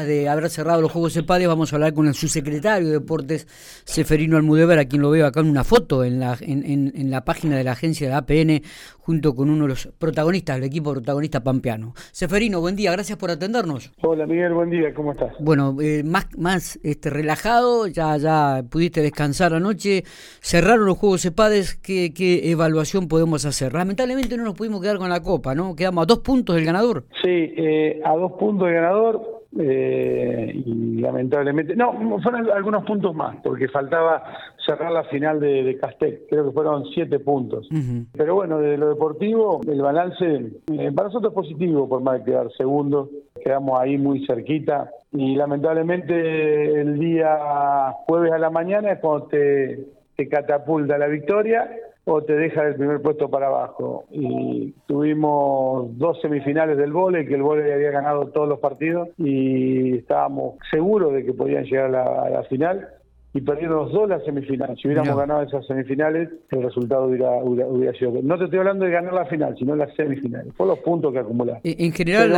de haber cerrado los Juegos EPADES vamos a hablar con el subsecretario de Deportes, Seferino Almudevar, a quien lo veo acá en una foto en la, en, en, la página de la agencia de APN, junto con uno de los protagonistas del equipo protagonista pampeano. Seferino, buen día, gracias por atendernos. Hola Miguel, buen día, ¿cómo estás? Bueno, eh, más, más este, relajado, ya, ya pudiste descansar anoche, cerraron los Juegos EPADES, ¿qué, ¿qué evaluación podemos hacer? Lamentablemente no nos pudimos quedar con la copa, ¿no? Quedamos a dos puntos del ganador. Sí, eh, a dos puntos del ganador eh, y lamentablemente, no, fueron algunos puntos más, porque faltaba cerrar la final de, de Castec, creo que fueron siete puntos. Pero bueno, de lo deportivo, el balance eh, para nosotros es positivo, por más de quedar segundo, quedamos ahí muy cerquita. Y lamentablemente el día jueves a la mañana es cuando te, te catapulta la victoria o te deja el primer puesto para abajo. Y tuvimos dos semifinales del vole, que el vole había ganado todos los partidos y estábamos seguros de que podían llegar a la final y perdieron los dos las semifinales. Si hubiéramos ganado esas semifinales, el resultado hubiera, hubiera, sido. No te estoy hablando de ganar la final, sino las semifinales. Fue los puntos que acumulaste. En general,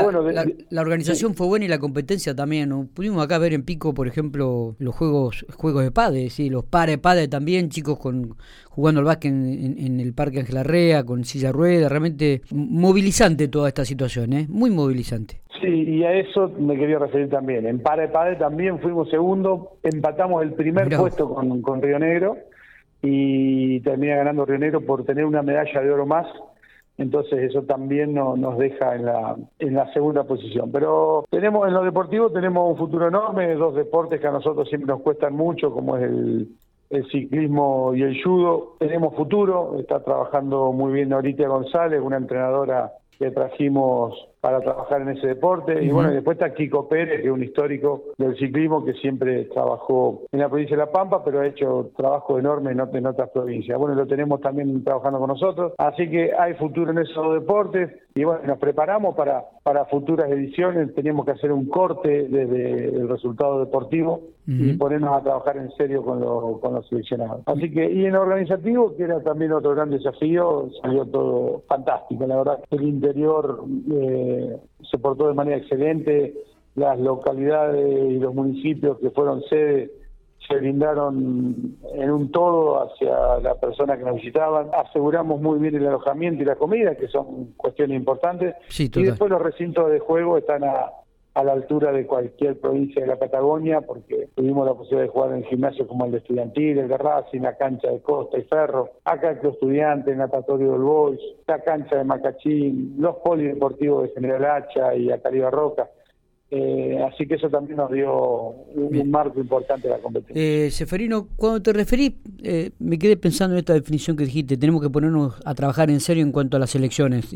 la, organización fue buena y la competencia también. Pudimos acá ver en Pico, por ejemplo, los juegos juegos de padre, ¿sí? los pares padre también, chicos con jugando al básquet en, el Parque Ángel Arrea, con silla rueda. Realmente movilizante toda esta situación, ¿eh? muy movilizante. Sí, y a eso me quería referir también. En Pare Padre también fuimos segundo, empatamos el primer puesto con, con Río Negro y termina ganando Río Negro por tener una medalla de oro más. Entonces eso también no, nos deja en la, en la segunda posición. Pero tenemos en lo deportivo tenemos un futuro enorme, dos deportes que a nosotros siempre nos cuestan mucho, como es el, el ciclismo y el judo. Tenemos futuro, está trabajando muy bien Norita González, una entrenadora que trajimos para trabajar en ese deporte. Y bueno, después está Kiko Pérez, que es un histórico del ciclismo que siempre trabajó en la provincia de La Pampa, pero ha hecho trabajo enorme en, otras provincias. Bueno, lo tenemos también trabajando con nosotros. Así que hay futuro en esos deportes y bueno, nos preparamos para, para futuras ediciones. Teníamos que hacer un corte desde el resultado deportivo y ponernos a trabajar en serio con, con los seleccionados. Así que, y en organizativo, que era también otro gran desafío, salió todo fantástico. La verdad, el interior... Eh, se portó de manera excelente, las localidades y los municipios que fueron sede se brindaron en un todo hacia la persona que nos visitaban. Aseguramos muy bien el alojamiento y la comida, que son cuestiones importantes. y después los recintos de juego están a, a la altura de cualquier provincia de la Patagonia, porque tuvimos la posibilidad de jugar en gimnasios como el de Estudiantil, el de Racing, la cancha de Costa y Ferro, acá el Estudiante, el Natatorio del Boys, la cancha de Macachín, los polideportivos de General Hacha y Acariba Roca. Eh, así que eso también nos dio un, marco importante de la competencia. Eh, Seferino, cuando te referí, eh, me quedé pensando en esta definición que dijiste, tenemos que ponernos a trabajar en serio en cuanto a las elecciones.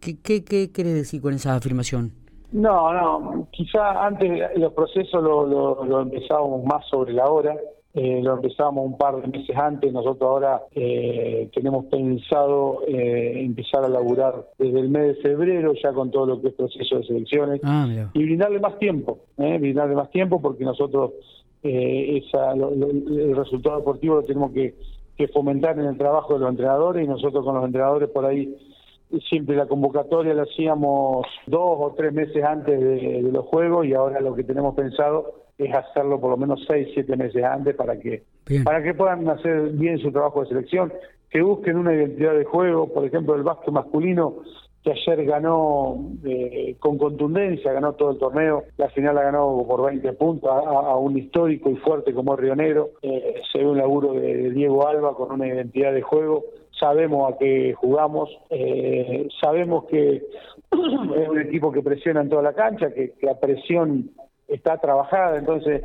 ¿Qué, qué, qué querés decir con esa afirmación? No, no, quizá antes los procesos lo, lo, empezábamos más sobre la hora, eh, lo empezábamos un par de meses antes, nosotros ahora eh, tenemos pensado eh, empezar a laburar desde el mes de febrero ya con todo lo que es proceso de selecciones ah, y brindarle más tiempo, brindarle más tiempo porque nosotros esa, el resultado deportivo lo tenemos que, que fomentar en el trabajo de los entrenadores y nosotros con los entrenadores por ahí siempre la convocatoria la hacíamos dos o tres meses antes de, los juegos y ahora lo que tenemos pensado es hacerlo por lo menos seis, siete meses antes para que para que puedan hacer bien su trabajo de selección, que busquen una identidad de juego, por ejemplo el básquet masculino que ayer ganó eh, con contundencia, ganó todo el torneo, la final la ganó por 20 puntos a, un histórico y fuerte como Río Negro, eh, se ve un laburo de Diego Alba con una identidad de juego sabemos a qué jugamos, eh, sabemos que es un equipo que presiona en toda la cancha, que, la presión está trabajada, entonces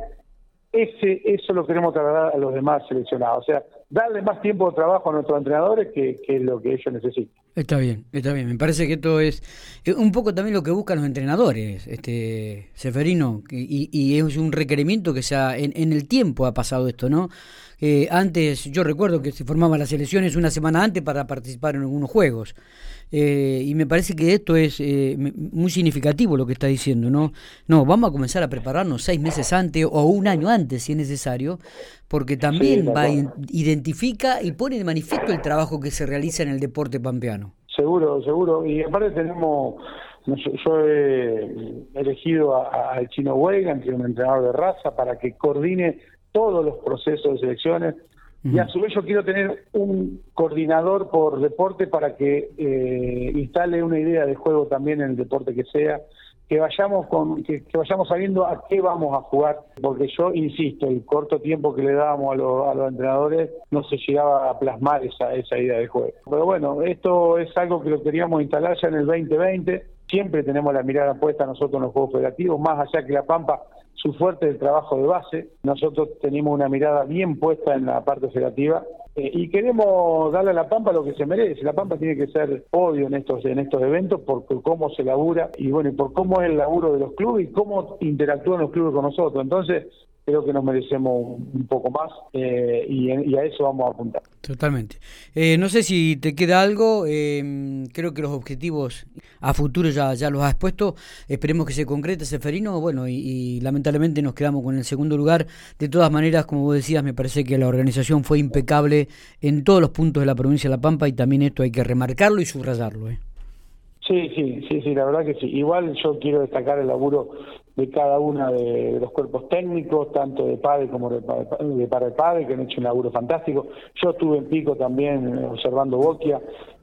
ese eso lo queremos trasladar a los demás seleccionados, o sea, darle más tiempo de trabajo a nuestros entrenadores que, que es lo que ellos necesitan. Está bien, está bien. Me parece que esto es un poco también lo que buscan los entrenadores, este Seferino, y, y es un requerimiento que sea en, en el tiempo ha pasado esto, ¿no? Eh, antes, yo recuerdo que se formaban las elecciones una semana antes para participar en algunos juegos. Eh, y me parece que esto es eh, muy significativo lo que está diciendo, ¿no? No, vamos a comenzar a prepararnos seis meses antes o un año antes si es necesario, porque también va identifica y pone de manifiesto el trabajo que se realiza en el deporte pampeano. Seguro, seguro. Y aparte tenemos Yo he elegido al Chino Weigan, que es un entrenador de raza, para que coordine todos los procesos de selecciones. Y a su vez yo quiero tener un coordinador por deporte para que eh, instale una idea de juego también en el deporte que sea, que vayamos con que, vayamos sabiendo a qué vamos a jugar, porque yo insisto, el corto tiempo que le dábamos a, los entrenadores no se llegaba a plasmar esa, esa idea de juego. Pero bueno, esto es algo que lo queríamos instalar ya en el 2020, siempre tenemos la mirada puesta nosotros en los juegos federativos, más allá que la Pampa su fuerte el trabajo de base. Nosotros tenemos una mirada bien puesta en la parte operativa eh, y queremos darle a La Pampa lo que se merece. La Pampa tiene que ser podio en estos, en estos eventos por, cómo se labura y bueno, y por cómo es el laburo de los clubes y cómo interactúan los clubes con nosotros. Entonces, creo que nos merecemos un poco más eh, y, a eso vamos a apuntar. Totalmente. Eh, no sé si te queda algo, eh, creo que los objetivos a futuro ya, ya los has expuesto, esperemos que se concrete Seferino, bueno, y, lamentablemente nos quedamos con el segundo lugar. De todas maneras, como vos decías, me parece que la organización fue impecable en todos los puntos de la provincia de La Pampa y también esto hay que remarcarlo y subrayarlo. ¿eh? Sí, sí, sí, sí, la verdad que sí. Igual yo quiero destacar el laburo de cada uno de, los cuerpos técnicos, tanto de PADE como de, de para el PADE, que han hecho un laburo fantástico. Yo estuve en Pico también eh, observando Boquia.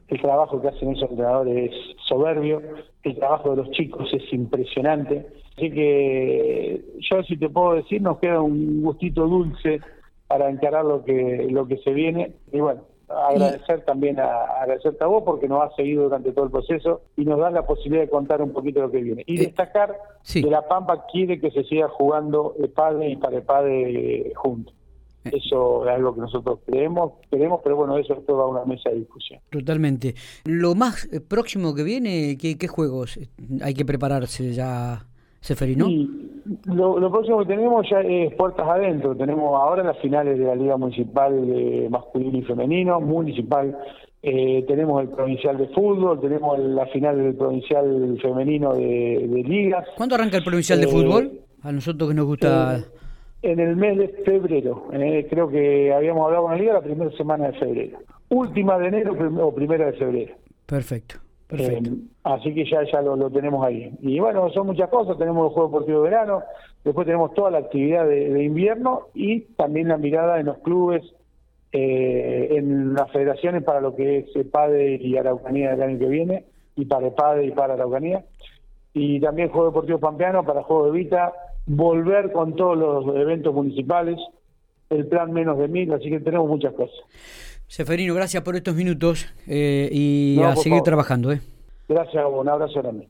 El trabajo que hacen esos entrenadores es soberbio, el trabajo de los chicos es impresionante. Así que yo, si te puedo decir, nos queda un gustito dulce para encarar lo que, lo que se viene. Y bueno, agradecer también a, agradecerte a vos porque nos has seguido durante todo el proceso y nos da la posibilidad de contar un poquito lo que viene. Y eh, destacar que La Pampa quiere que se siga jugando el padre y para el padre juntos. Eh. Eso es algo que nosotros creemos, queremos, pero bueno, eso es toda una mesa de discusión. Totalmente. Lo más eh, próximo que viene, ¿qué, qué juegos hay que prepararse ya, Seferino? lo, próximo que tenemos ya es puertas adentro. Tenemos ahora las finales de la Liga Municipal de masculino y femenino, municipal. Eh, tenemos el provincial de fútbol, tenemos la final del provincial femenino de, ligas. ¿Cuándo arranca el provincial de eh, fútbol? A nosotros que nos gusta. Eh, en el mes de febrero. creo que habíamos hablado con la liga la primera semana de febrero. Última de enero o primera de febrero. Perfecto. Eh, así que ya, ya lo, tenemos ahí. Y bueno, son muchas cosas. Tenemos el Juego Deportivo de Verano, después tenemos toda la actividad de, invierno y también la mirada en los clubes, eh, en las federaciones para lo que es PADE y Araucanía del año que viene, y para PADE y para Araucanía. Y también Juego Deportivo Pampeano para Juego de Vita, volver con todos los eventos municipales, el plan menos de mil, así que tenemos muchas cosas. Seferino, gracias por estos minutos eh, y a seguir trabajando. ¿eh? Gracias, un abrazo grande.